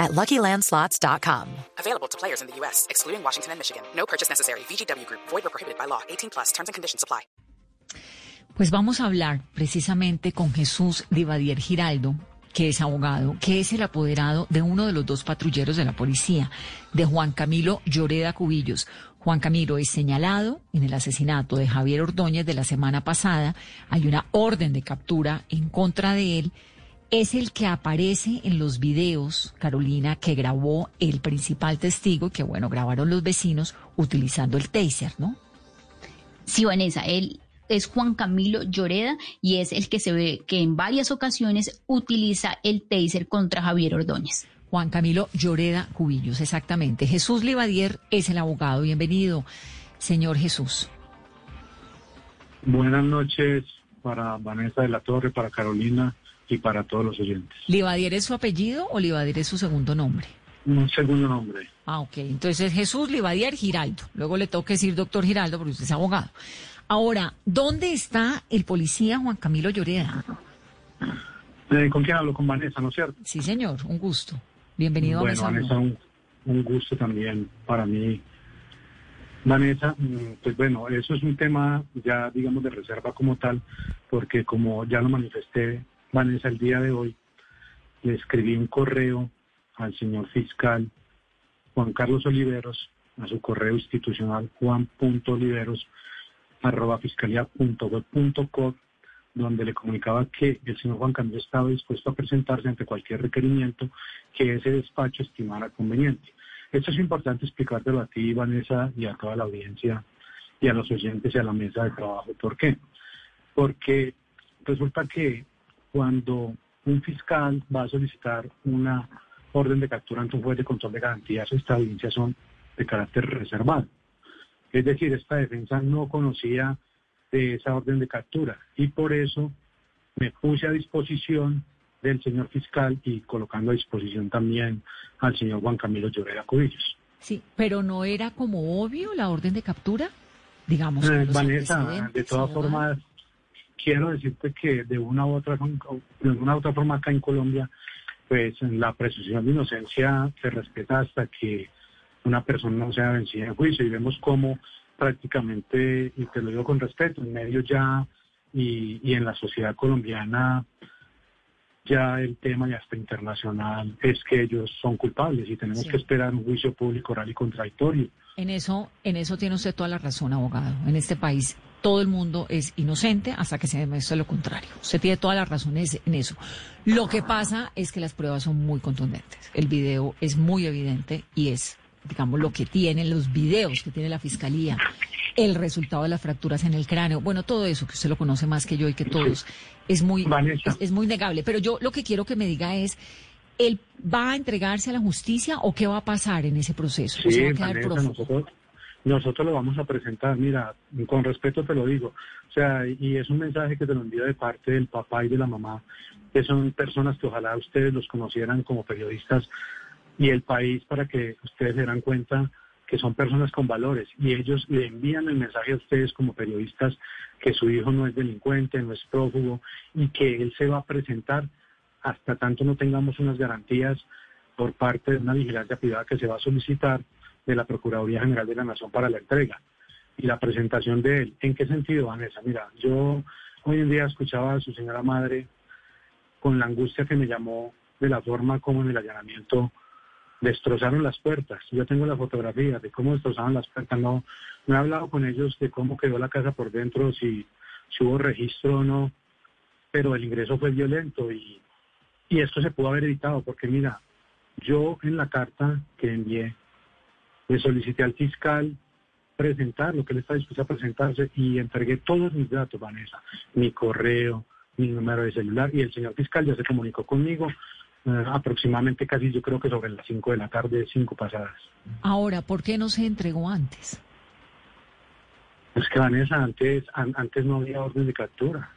at LuckyLandSlots.com. Available to players in the U.S., excluding Washington and Michigan. No purchase necessary. VGW Group. Void or prohibited by law. 18 plus. Terms and conditions apply. Pues vamos a hablar precisamente con Jesús Divadier Giraldo, que es abogado, que es el apoderado de uno de los dos patrulleros de la policía, de Juan Camilo Lloreda Cubillos. Juan Camilo es señalado en el asesinato de Javier Ordóñez de la semana pasada. Hay una orden de captura en contra de él. Es el que aparece en los videos, Carolina, que grabó el principal testigo, que bueno, grabaron los vecinos utilizando el taser, ¿no? Sí, Vanessa, él es Juan Camilo Lloreda y es el que se ve que en varias ocasiones utiliza el taser contra Javier Ordóñez. Juan Camilo Lloreda Cubillos, exactamente. Jesús Livadier es el abogado. Bienvenido, señor Jesús. Buenas noches para Vanessa de la Torre, para Carolina y para todos los oyentes. ¿Livadier es su apellido o Livadier es su segundo nombre? Un segundo nombre. Ah, ok. Entonces Jesús Livadier Giraldo. Luego le toca decir doctor Giraldo porque usted es abogado. Ahora, ¿dónde está el policía Juan Camilo Lloreda? Eh, ¿Con quién hablo? Con Vanessa, ¿no es cierto? Sí, señor, un gusto. Bienvenido bueno, a Mesa Vanessa, un, un gusto también para mí. Vanessa, mm, pues bueno, eso es un tema ya, digamos, de reserva como tal, porque como ya lo manifesté, Vanessa, el día de hoy, le escribí un correo al señor fiscal Juan Carlos Oliveros, a su correo institucional juan.oliveros arroba fiscalía.web.co, donde le comunicaba que el señor Juan Camilo estaba dispuesto a presentarse ante cualquier requerimiento que ese despacho estimara conveniente. Esto es importante explicártelo a ti, Vanessa, y a toda la audiencia, y a los oyentes y a la mesa de trabajo. ¿Por qué? Porque resulta que cuando un fiscal va a solicitar una orden de captura ante un juez de control de garantías, estas audiencias son de carácter reservado. Es decir, esta defensa no conocía de esa orden de captura y por eso me puse a disposición del señor fiscal y colocando a disposición también al señor Juan Camilo Lloreda Cubillos. Sí, pero no era como obvio la orden de captura, digamos. Eh, Vanessa, de todas formas, quiero decirte que de una u otra, de una u otra forma acá en Colombia, pues la presunción de inocencia se respeta hasta que una persona no sea vencida en juicio y vemos cómo prácticamente, y te lo digo con respeto, en medio ya y, y en la sociedad colombiana ya el tema ya está internacional es que ellos son culpables y tenemos Sí. que esperar un juicio público oral y contradictorio. En eso, en eso tiene usted toda la razón, abogado. En este país todo el mundo es inocente hasta que se demuestre lo contrario. Usted tiene todas las razones en eso. Lo que pasa es que las pruebas son muy contundentes. El video es muy evidente y es, digamos, lo que tienen los videos que tiene la fiscalía, el resultado de las fracturas en el cráneo. Bueno, todo eso que usted lo conoce más que yo y que todos es muy, es, es muy negable. Pero yo lo que quiero que me diga es, ¿él va a entregarse a la justicia o qué va a pasar en ese proceso? ¿O se va a quedar Vanessa, nosotros, nosotros lo vamos a presentar, mira, con respeto te lo digo. O sea, y es un mensaje que te lo envío de parte del papá y de la mamá, que son personas que ojalá ustedes los conocieran como periodistas y el país para que ustedes se dan cuenta que son personas con valores y ellos le envían el mensaje a ustedes como periodistas que su hijo no es delincuente, no es prófugo y que él se va a presentar hasta tanto no tengamos unas garantías por parte de una vigilancia privada que se va a solicitar de la Procuraduría General de la Nación para la entrega y la presentación de él. ¿En qué sentido, Vanessa? Mira, yo hoy en día escuchaba a su señora madre con la angustia que me llamó de la forma como en el allanamiento destrozaron las puertas. Yo tengo la fotografía de cómo destrozaron las puertas. No, no he hablado con ellos de cómo quedó la casa por dentro, si, si hubo registro o no, pero el ingreso fue violento y, y esto se pudo haber evitado porque mira, yo en la carta que envié le solicité al fiscal presentar lo que él está dispuesto a presentarse y entregué todos mis datos, Vanessa, mi correo, mi número de celular y el señor fiscal ya se comunicó conmigo eh, aproximadamente casi yo creo que sobre las 5 de la tarde, 5 pasadas. Ahora, ¿por qué no se entregó antes? Es que Vanessa, antes, antes no había orden de captura.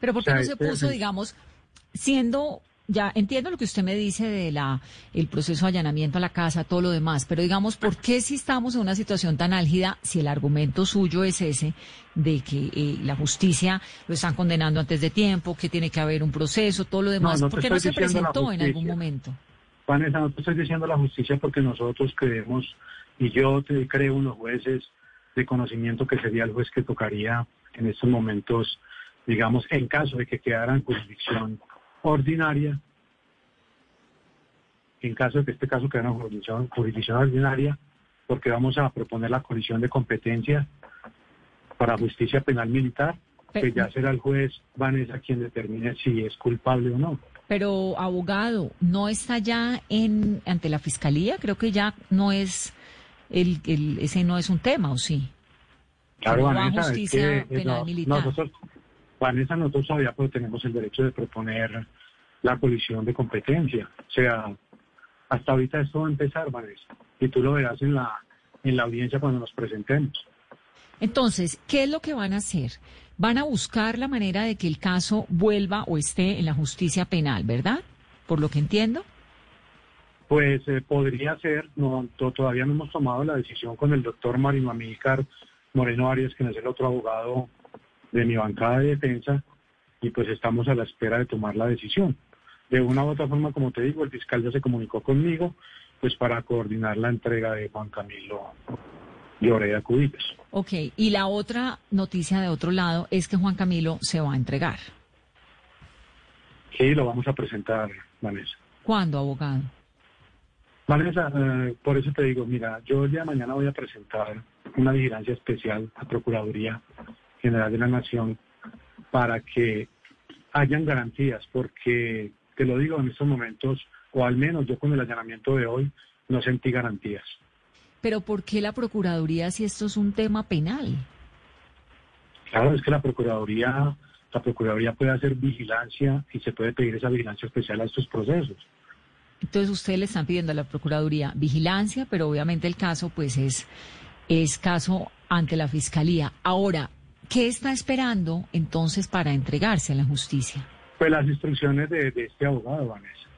Pero ¿por qué no se puso, digamos, siendo ya entiendo lo que usted me dice de la el proceso de allanamiento a la casa, todo lo demás, pero digamos, ¿por qué si estamos en una situación tan álgida, si el argumento suyo es ese de que eh, la justicia lo están condenando antes de tiempo, que tiene que haber un proceso, todo lo demás, ¿por qué no se presentó en algún momento? Vanessa, no te estoy diciendo la justicia porque nosotros creemos, y yo te creo unos jueces de conocimiento que sería el juez que tocaría en estos momentos, digamos, en caso de que quedara en jurisdicción ordinaria, en caso de que este caso quedara en jurisdicción, jurisdicción ordinaria, porque vamos a proponer la colisión de competencia para justicia penal militar, que ya será el juez Vanessa quien determine si es culpable o no. Pero abogado, ¿no está ya en ante la fiscalía? Creo que ya no es el, el ese no es un tema, ¿o sí? Claro, Vanessa, justicia penal militar. Nosotros, Vanessa, nosotros todavía pues, tenemos el derecho de proponer la colisión de competencia. O sea, hasta ahorita esto va a empezar, Vanessa, y tú lo verás en la, en la audiencia cuando nos presentemos. Entonces, ¿qué es lo que van a hacer? Van a buscar la manera de que el caso vuelva o esté en la justicia penal, ¿verdad? Por lo que entiendo. Pues eh, podría ser, no, todavía no hemos tomado la decisión con el doctor Marino Amícar Moreno Arias, que es el otro abogado de mi bancada de defensa, y pues estamos a la espera de tomar la decisión. De una u otra forma, como te digo, el fiscal ya se comunicó conmigo, pues para coordinar la entrega de Juan Camilo Lloreda Cubites. Ok, y la otra noticia de otro lado es que Juan Camilo se va a entregar. Sí, lo vamos a presentar, Vanessa. ¿Cuándo, abogado? Vanessa, eh, por eso te digo, mira, yo ya mañana voy a presentar una vigilancia especial a Procuraduría General de la Nación para que hayan garantías, porque te lo digo en estos momentos, o al menos yo con el allanamiento de hoy, no sentí garantías. Pero ¿por qué la Procuraduría si esto es un tema penal? Claro, es que la Procuraduría, la Procuraduría puede hacer vigilancia y se puede pedir esa vigilancia especial a estos procesos. Entonces ustedes le están pidiendo a la Procuraduría vigilancia, pero obviamente el caso pues es, es caso ante la Fiscalía. Ahora, ¿qué está esperando entonces para entregarse a la justicia? Pues las instrucciones de, este abogado, Vanessa.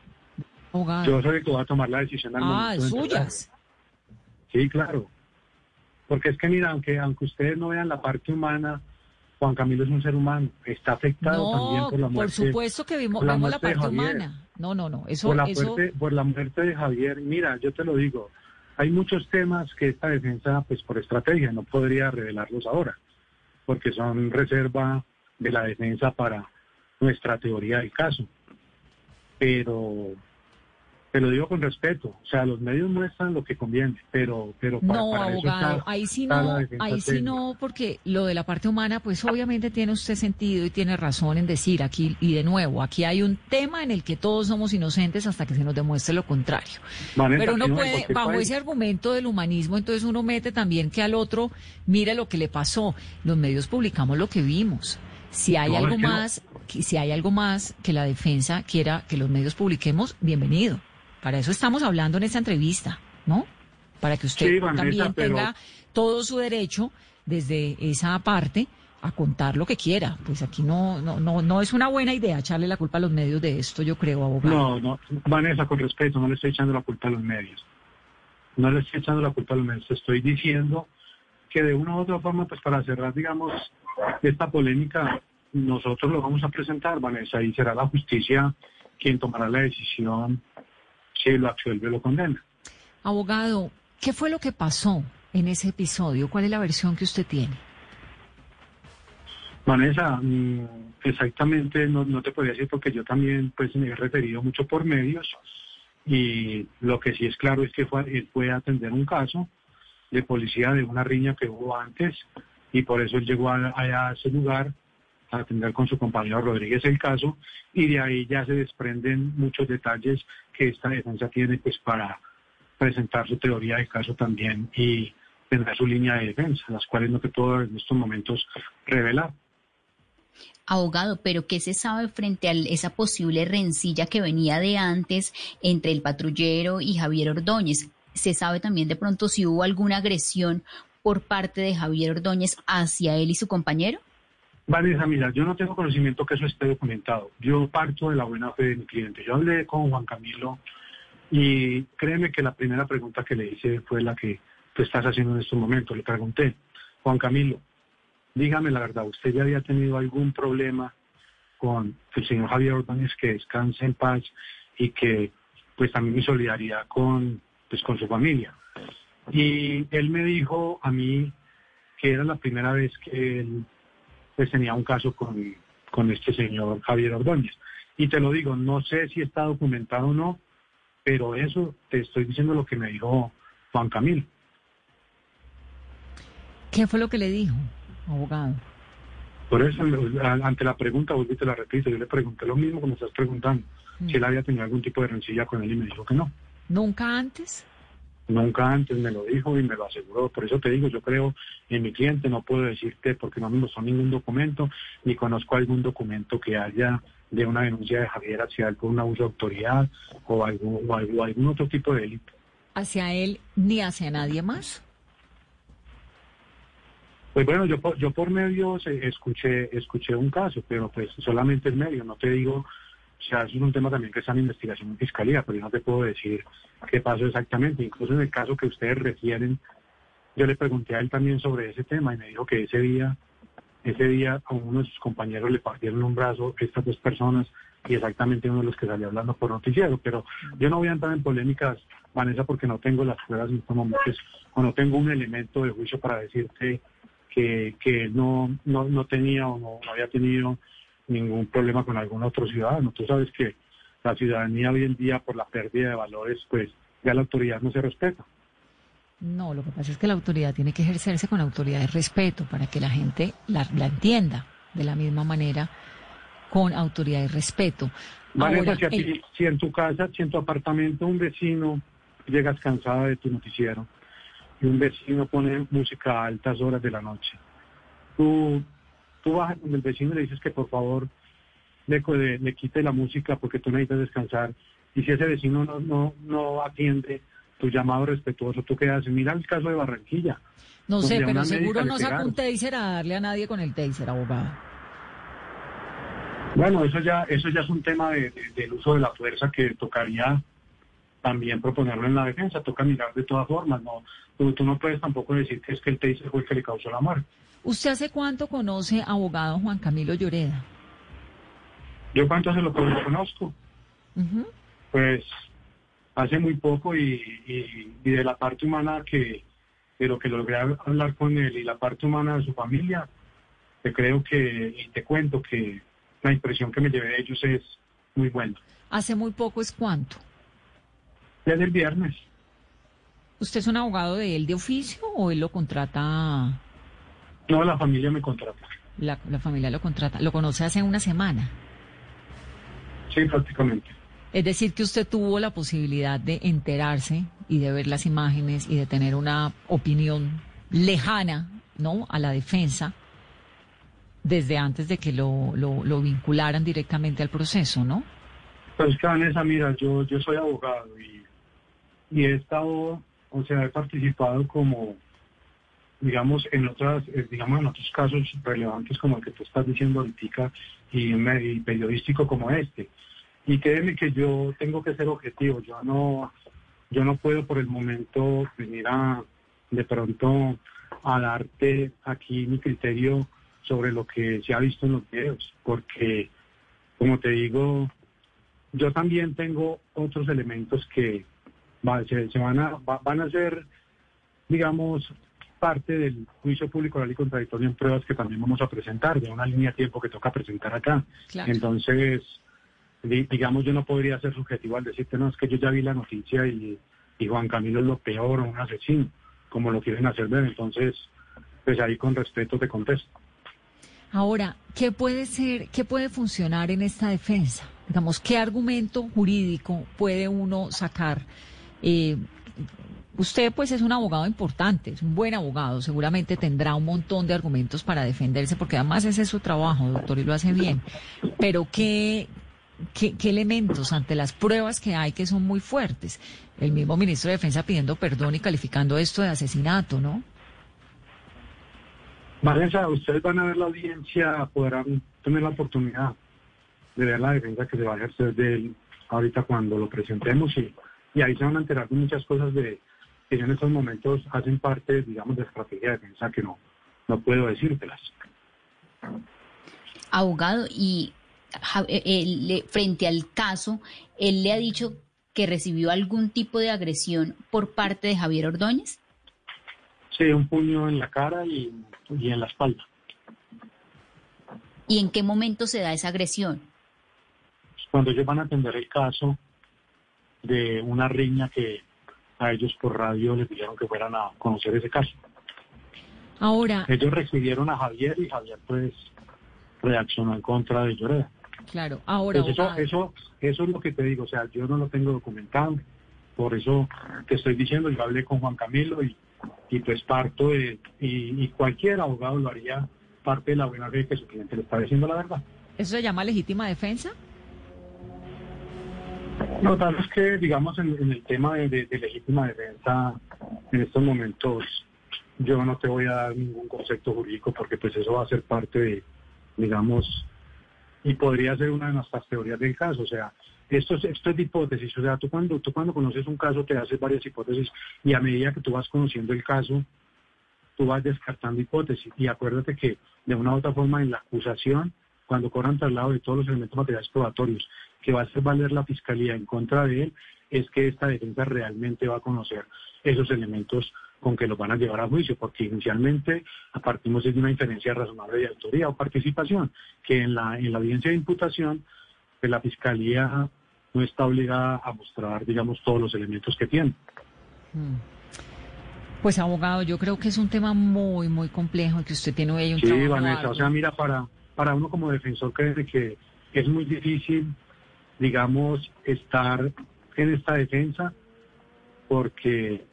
Abogado. Yo soy el que va a tomar la decisión al Ah, suyas. Sí, claro. Porque es que mira, aunque, aunque ustedes no vean la parte humana, Juan Camilo es un ser humano, está afectado también por la muerte. Por supuesto que vimos, la, parte humana. No, no, no. Eso, por, la Muerte, por la muerte de Javier, mira, yo te lo digo, hay muchos temas que esta defensa, pues por estrategia, no podría revelarlos ahora, porque son reserva de la defensa para nuestra teoría del caso. Pero te lo digo con respeto, o sea, los medios muestran lo que conviene, pero pero para, no, abogado, ahí sí no, ahí sí no, porque lo de la parte humana, pues obviamente tiene usted sentido y tiene razón en decir aquí y de nuevo, aquí hay un tema en el que todos somos inocentes hasta que se nos demuestre lo contrario. pero uno puede, bajo ese argumento del humanismo, entonces uno mete también que al otro mire lo que le pasó. Los medios publicamos lo que vimos. Si hay algo más, si hay algo más que la defensa quiera que los medios publiquemos, bienvenido. Para eso estamos hablando en esta entrevista, ¿no? Para que usted también tenga todo su derecho desde esa parte a contar lo que quiera. Pues aquí no, no, no, no es una buena idea echarle la culpa a los medios de esto, yo creo, abogado. No, no, Vanessa, con respeto, no le estoy echando la culpa a los medios. No le estoy echando la culpa a los medios. Estoy diciendo que de una u otra forma, pues para cerrar, digamos, esta polémica, nosotros lo vamos a presentar, Vanessa, y será la justicia quien tomará la decisión si lo absuelve lo condena. Abogado, ¿qué fue lo que pasó en ese episodio? ¿Cuál es la versión que usted tiene? Vanessa, mm, exactamente no, no te podría decir porque yo también pues me he referido mucho por medios y lo que sí es claro es que fue, fue atender un caso de policía de una riña que hubo antes y por eso él llegó a, ese lugar a atender con su compañero Rodríguez el caso y de ahí ya se desprenden muchos detalles que esta defensa tiene pues para presentar su teoría de caso también y tener su línea de defensa, las cuales no te puedo en estos momentos revelar. Abogado, pero ¿qué se sabe frente a esa posible rencilla que venía de antes entre el patrullero y Javier Ordóñez? ¿Se sabe también de pronto si hubo alguna agresión por parte de Javier Ordóñez hacia él y su compañero? Vanessa, mira, yo no tengo conocimiento que eso esté documentado. Yo parto de la buena fe de mi cliente. Yo hablé con Juan Camilo y créeme que la primera pregunta que le hice fue la que tú estás haciendo en estos momentos. Le pregunté, Juan Camilo, dígame la verdad, ¿usted ya había tenido algún problema con el señor Javier Ordóñez que descanse en paz y que pues también mi solidaridad con, pues, con su familia? Y él me dijo a mí que era la primera vez que él pues tenía un caso con, con este señor Javier Ordóñez. Y te lo digo, no sé si está documentado o no, pero eso te estoy diciendo lo que me dijo Juan Camilo. ¿Qué fue lo que le dijo, abogado? Por eso, ante la pregunta, volví te la repito, yo le pregunté lo mismo que me estás preguntando, si él había tenido algún tipo de rencilla con él y me dijo que no. ¿Nunca antes? Nunca antes me lo dijo y me lo aseguró. Por eso te digo, yo creo en mi cliente, no puedo decirte porque no me mostró ningún documento, ni conozco algún documento que haya de una denuncia de Javier hacia él por un abuso de autoridad o algún, o algún otro tipo de delito. ¿Hacia él ni hacia nadie más? Pues bueno, yo, yo por medios escuché, escuché un caso, pero pues solamente el medio, no te digo o sea, eso es un tema también que está en investigación en fiscalía, pero yo no te puedo decir qué pasó exactamente. Incluso en el caso que ustedes refieren, yo le pregunté a él también sobre ese tema y me dijo que ese día, ese día a uno de sus compañeros le partieron un brazo estas dos personas y exactamente uno de los que salió hablando por noticiero. Pero yo no voy a entrar en polémicas, Vanessa, porque no tengo las pruebas en estos momentos o no tengo un elemento de juicio para decirte que, que no, no, no tenía o no había tenido ningún problema con algún otro ciudadano. Tú sabes que la ciudadanía hoy en día, por la pérdida de valores, pues ya la autoridad no se respeta. No, lo que pasa es que la autoridad tiene que ejercerse con autoridad de respeto para que la gente la, entienda de la misma manera con autoridad y respeto. Vale, si, si en tu casa, si en tu apartamento un vecino llegas cansada de tu noticiero y un vecino pone música a altas horas de la noche, tú tú bajas con el vecino y le dices que por favor le, le, quite la música porque tú necesitas descansar. Y si ese vecino no, no, no atiende tu llamado respetuoso, ¿tú qué haces? Mira el caso de Barranquilla. No sé, pero seguro no saca un taser a darle a nadie con el taser, abogado. Bueno, eso ya, eso ya es un tema de, del uso de la fuerza que tocaría también proponerlo en la defensa. Toca mirar de todas formas. No, tú, tú no puedes tampoco decir que es que el taser fue el que le causó la muerte. ¿Usted hace cuánto conoce abogado Juan Camilo Lloreda? ¿Yo cuánto se lo conozco? Pues hace muy poco y, de la parte humana que de lo que logré hablar con él y la parte humana de su familia, te creo que, y te cuento que la impresión que me llevé de ellos es muy buena. ¿Hace muy poco es cuánto? Desde el viernes. ¿Usted es un abogado de él de oficio o él lo contrata no, la familia me contrata. La, familia lo contrata. ¿Lo conoce hace una semana? Sí, prácticamente. Es decir, que usted tuvo la posibilidad de enterarse y de ver las imágenes y de tener una opinión lejana, ¿no? A la defensa desde antes de que lo, lo, vincularan directamente al proceso, ¿no? Pues Vanessa, mira, yo, yo soy abogado y, y he estado, o sea, he participado como digamos, en otras, eh, digamos, en otros casos relevantes como el que tú estás diciendo ahorita y, y periodístico como este. Y créeme que yo tengo que ser objetivo, yo no, yo no puedo por el momento venir a, de pronto, a darte aquí mi criterio sobre lo que se ha visto en los videos, porque, como te digo, yo también tengo otros elementos que se, van a, van a ser, digamos, parte del juicio público oral y contradictorio en pruebas que también vamos a presentar, de una línea de tiempo que toca presentar acá. Entonces, digamos, yo no podría ser subjetivo al decirte, no, es que yo ya vi la noticia y, Juan Camilo es lo peor un asesino, como lo quieren hacer ver. Entonces, pues ahí con respeto te contesto. Ahora, ¿qué puede ser, qué puede funcionar en esta defensa? Digamos, ¿qué argumento jurídico puede uno sacar? Eh, Usted pues es un abogado importante, es un buen abogado, seguramente tendrá un montón de argumentos para defenderse, porque además ese es su trabajo, doctor, y lo hace bien. Pero ¿qué, qué, elementos ante las pruebas que hay que son muy fuertes? El mismo ministro de Defensa pidiendo perdón y calificando esto de asesinato, ¿no? Vanessa, ustedes van a ver la audiencia, podrán tener la oportunidad de ver la defensa que se va a ejercer de él ahorita cuando lo presentemos y, y ahí se van a enterar de muchas cosas de que en estos momentos hacen parte, digamos, de estrategia de defensa que no, no puedo decírtelas. Abogado, y eh, eh, frente al caso, él le ha dicho que recibió algún tipo de agresión por parte de Javier Ordóñez. Sí, un puño en la cara y, y en la espalda. ¿Y en qué momento se da esa agresión? Cuando ellos van a atender el caso de una riña que a ellos por radio les dijeron que fueran a conocer ese caso. Ahora. Ellos recibieron a Javier y Javier pues reaccionó en contra de Lloreda. Claro, ahora. Pues eso, eso, eso es lo que te digo, o sea, yo no lo tengo documentado, por eso te estoy diciendo, yo hablé con Juan Camilo y, y pues parto de, y, y cualquier abogado lo haría parte de la buena fe que su cliente le está diciendo la verdad. ¿Eso se llama legítima defensa? No, tal es que, digamos, en, el tema de, de, legítima defensa, en estos momentos, yo no te voy a dar ningún concepto jurídico porque pues eso va a ser parte de, digamos, y podría ser una de nuestras teorías del caso. O sea, esto es, esto es de hipótesis. O sea, tú cuando, tú cuando conoces un caso te haces varias hipótesis y a medida que tú vas conociendo el caso, tú vas descartando hipótesis. Y acuérdate que de una u otra forma en la acusación, cuando cobran traslado de todos los elementos materiales probatorios que va a hacer valer la fiscalía en contra de él, es que esta defensa realmente va a conocer esos elementos con que los van a llevar a juicio, porque inicialmente partimos de una inferencia razonable de autoría o participación, que en la, en la audiencia de imputación, pues la Fiscalía no está obligada a mostrar, digamos, todos los elementos que tiene. Mm. Pues abogado, yo creo que es un tema muy, muy complejo y que usted tiene ahí un Sí, Vanessa, o sea, mira, para, para uno como defensor cree que es muy difícil, digamos, estar en esta defensa porque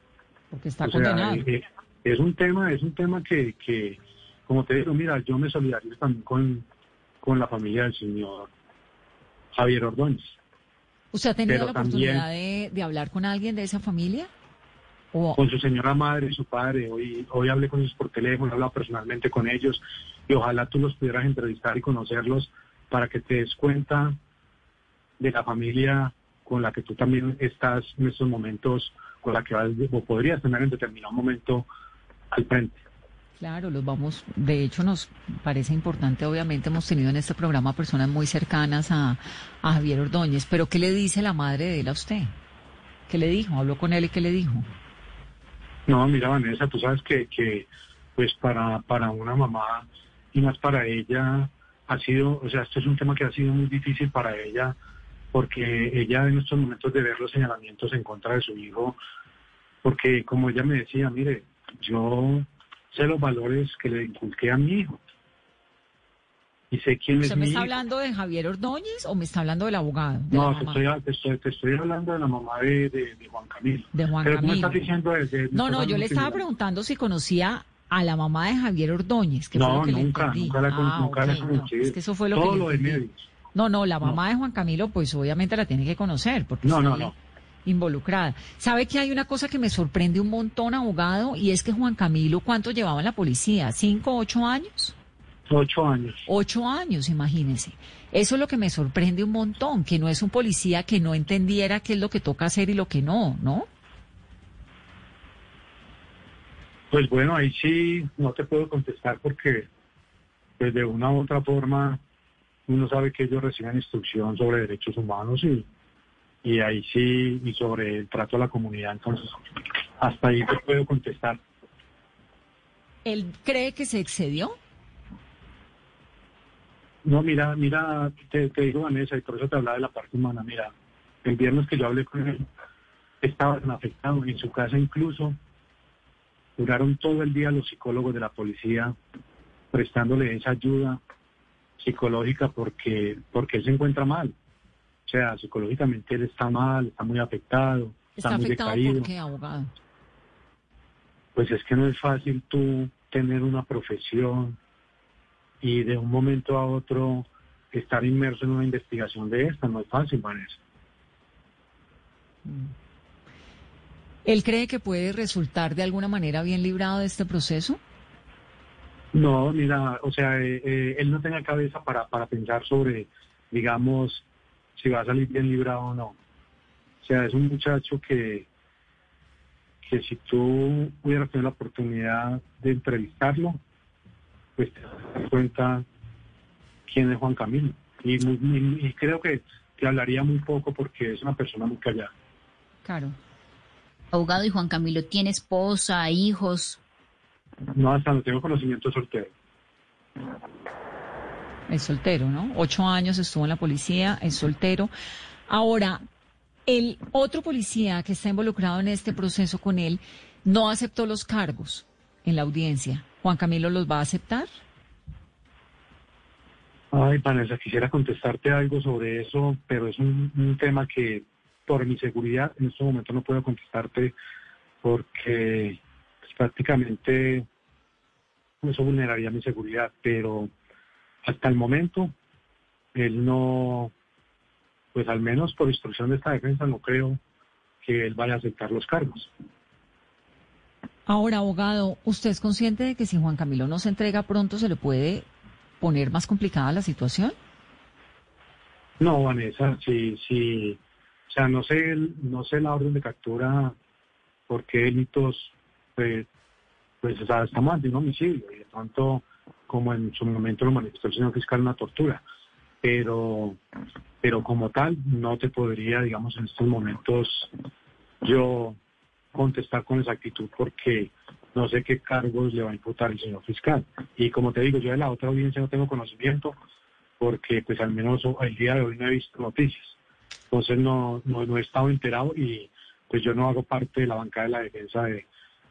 porque está condenado. Eh, es un tema, es un tema que, que, como te digo, mira, yo me solidarizo también con, con la familia del señor Javier Ordóñez. ¿Usted ha tenido la oportunidad de, hablar con alguien de esa familia? Con su señora madre y su padre. Hoy, hoy hablé con ellos por teléfono, he hablado personalmente con ellos y ojalá tú los pudieras entrevistar y conocerlos para que te des cuenta de la familia con la que tú también estás en estos momentos con la que vas, o podrías tener en determinado momento al frente. Claro, los vamos, de hecho nos parece importante, obviamente hemos tenido en este programa personas muy cercanas a, Javier Ordóñez, pero ¿qué le dice la madre de él a usted? ¿Qué le dijo? ¿Habló con él y qué le dijo? No, mira Vanessa, tú sabes que, que pues para, para una mamá y más para ella ha sido, o sea, esto es un tema que ha sido muy difícil para ella porque ella en estos momentos de ver los señalamientos en contra de su hijo, porque como ella me decía, mire, yo sé los valores que le inculqué a mi hijo. Y sé quién ¿Usted es me mi está hijo. hablando de Javier Ordóñez o me está hablando del abogado? de No, te estoy, te, estoy, te estoy hablando de la mamá de, de- de Juan Camilo. De Juan Pero tú me Camilo. estás diciendo No, no, yo le estaba preguntando si conocía a la mamá de Javier Ordóñez, que fue No, lo que nunca, le nunca la, Ah, nunca la ok, no, conocí. es que eso fue lo Todo que lo de medios. No, no, la No. mamá de Juan Camilo, pues obviamente la tiene que conocer, porque No, está no, no. involucrada. ¿Sabe que hay una cosa que me sorprende un montón, abogado? Y es que Juan Camilo, ¿cuánto llevaba en la policía? ¿Cinco, ocho años? Ocho años. Ocho años, imagínese. Eso es lo que me sorprende un montón, que no es un policía que no entendiera qué es lo que toca hacer y lo que no, ¿no? Pues bueno, ahí sí no te puedo contestar porque pues de una u otra forma uno sabe que ellos reciben instrucción sobre derechos humanos y, y ahí sí, y sobre el trato a la comunidad, entonces hasta ahí te puedo contestar. ¿Él cree que se excedió? No, mira, mira, te, te digo Vanessa, y por eso te hablaba de la parte humana, mira, el viernes que yo hablé con él, estaba tan afectado, en su casa incluso, duraron todo el día los psicólogos de la policía prestándole esa ayuda psicológica porque, porque él se encuentra mal. O sea, psicológicamente él está mal, está muy afectado, está, ¿Está muy afectado decaído. por qué, abogado? Pues es que no es fácil tú tener una profesión y de un momento a otro estar inmerso en una investigación de esta, no es fácil, Vanessa. ¿Él cree que puede resultar de alguna manera bien librado de este proceso? No, mira, o sea, eh, eh, él no tenga cabeza para, para pensar sobre, digamos, si va a salir bien librado o no. O sea, es un muchacho que, que si tú hubieras tenido la oportunidad de entrevistarlo, pues te das cuenta quién es Juan Camilo. Y, y- y creo que te hablaría muy poco porque es una persona muy callada. Claro. Abogado y Juan Camilo tiene esposa, hijos. No, hasta no tengo conocimiento soltero. Es soltero, ¿no? Ocho años estuvo en la policía, es soltero. Ahora, el otro policía que está involucrado en este proceso con él no aceptó los cargos en la audiencia. ¿Juan Camilo los va a aceptar? Ay, Vanessa, quisiera contestarte algo sobre eso, pero es un, tema que por mi seguridad en este momento no puedo contestarte porque pues, prácticamente eso vulneraría mi seguridad, pero hasta el momento él no, pues al menos por instrucción de esta defensa no creo que él vaya a aceptar los cargos. Ahora, abogado, ¿usted es consciente de que si Juan Camilo no se entrega pronto se le puede poner más complicada la situación? No, Vanessa, sí, sí, o sea, no sé, no sé la orden de captura por qué delitos, pues, pues o sea, está mal de un homicidio y de pronto, como en su momento lo manifestó el señor fiscal, una tortura. Pero, pero como tal, no te podría, digamos, en estos momentos yo contestar con exactitud porque no sé qué cargos le va a imputar el señor fiscal. Y como te digo, yo de la otra audiencia no tengo conocimiento porque pues al menos el día de hoy no he visto noticias. Entonces no, no, no he estado enterado y pues yo no hago parte de la bancada de la defensa de,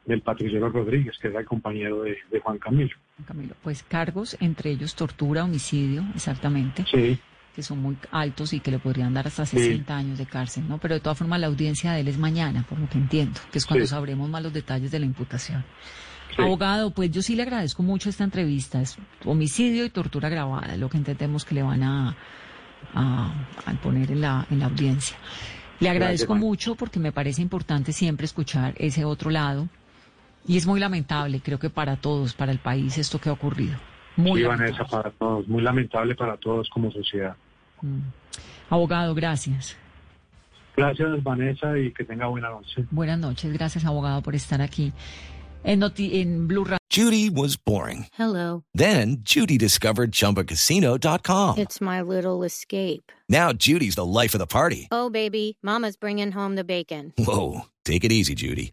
del patrullero Rodríguez, que es el compañero de, de Juan Camilo. Juan Camilo, pues cargos, entre ellos tortura, homicidio, exactamente, Sí, que son muy altos y que le podrían dar hasta 60 años de cárcel, ¿no? Pero de todas formas la audiencia de él es mañana, por lo que entiendo, que es cuando Sí. sabremos más los detalles de la imputación. sí. Abogado, pues yo sí le agradezco mucho esta entrevista. Es homicidio y tortura grabada, lo que entendemos que le van a, a, a poner en la, en la audiencia. Le agradezco mucho porque me parece importante siempre escuchar ese otro lado. Y es muy lamentable, creo que para todos, para el país, esto que ha ocurrido. Muy Sí, lamentable. Vanessa, para todos, muy lamentable para todos como sociedad. Mm. Abogado, gracias. Gracias, Vanessa, y que tenga buena noche. Buenas noches, gracias abogado por estar aquí en, Noti- en Blue Radio. Judy was boring. Hello. Then Judy discovered ChumbaCasino.com. It's my little escape. Now Judy's the life of the party. Oh, baby, Mama's bringing home the bacon. Whoa, take it easy, Judy.